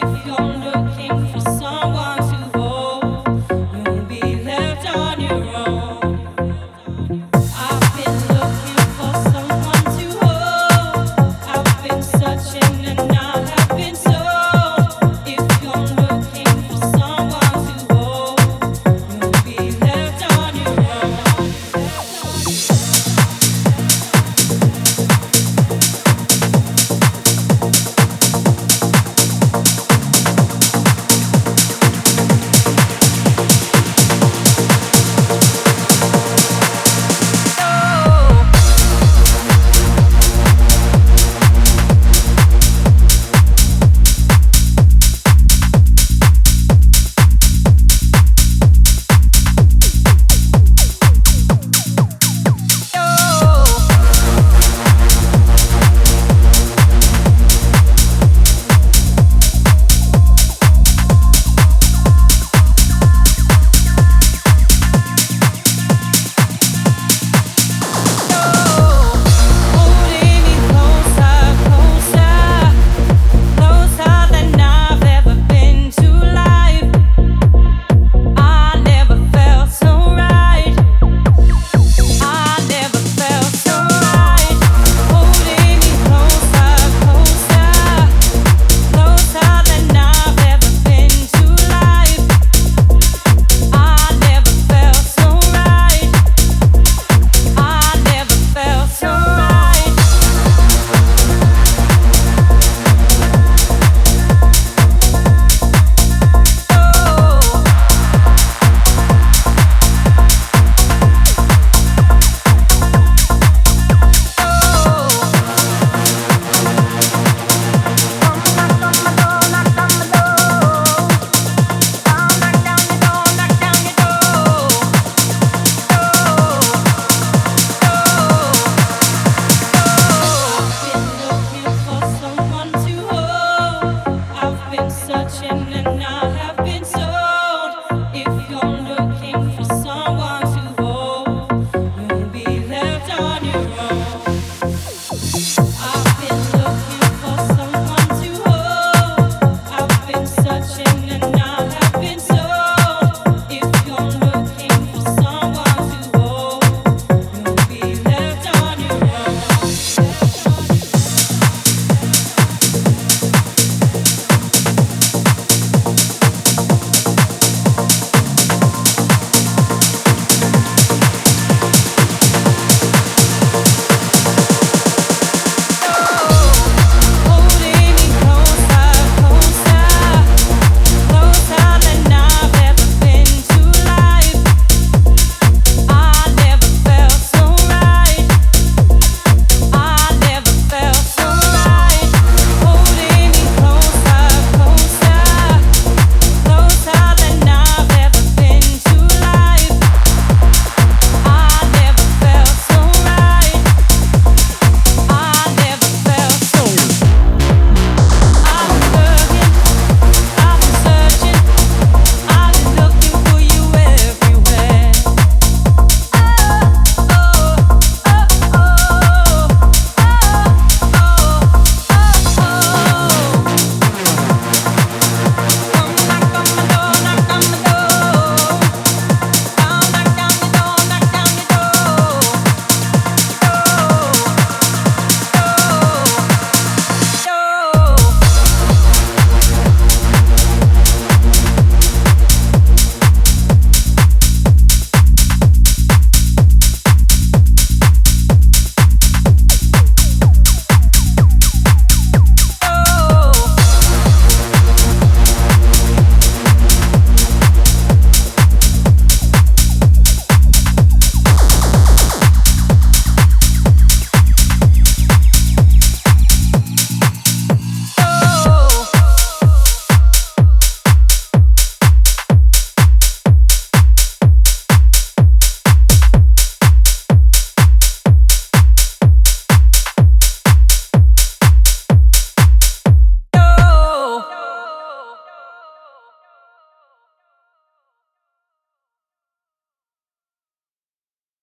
if you're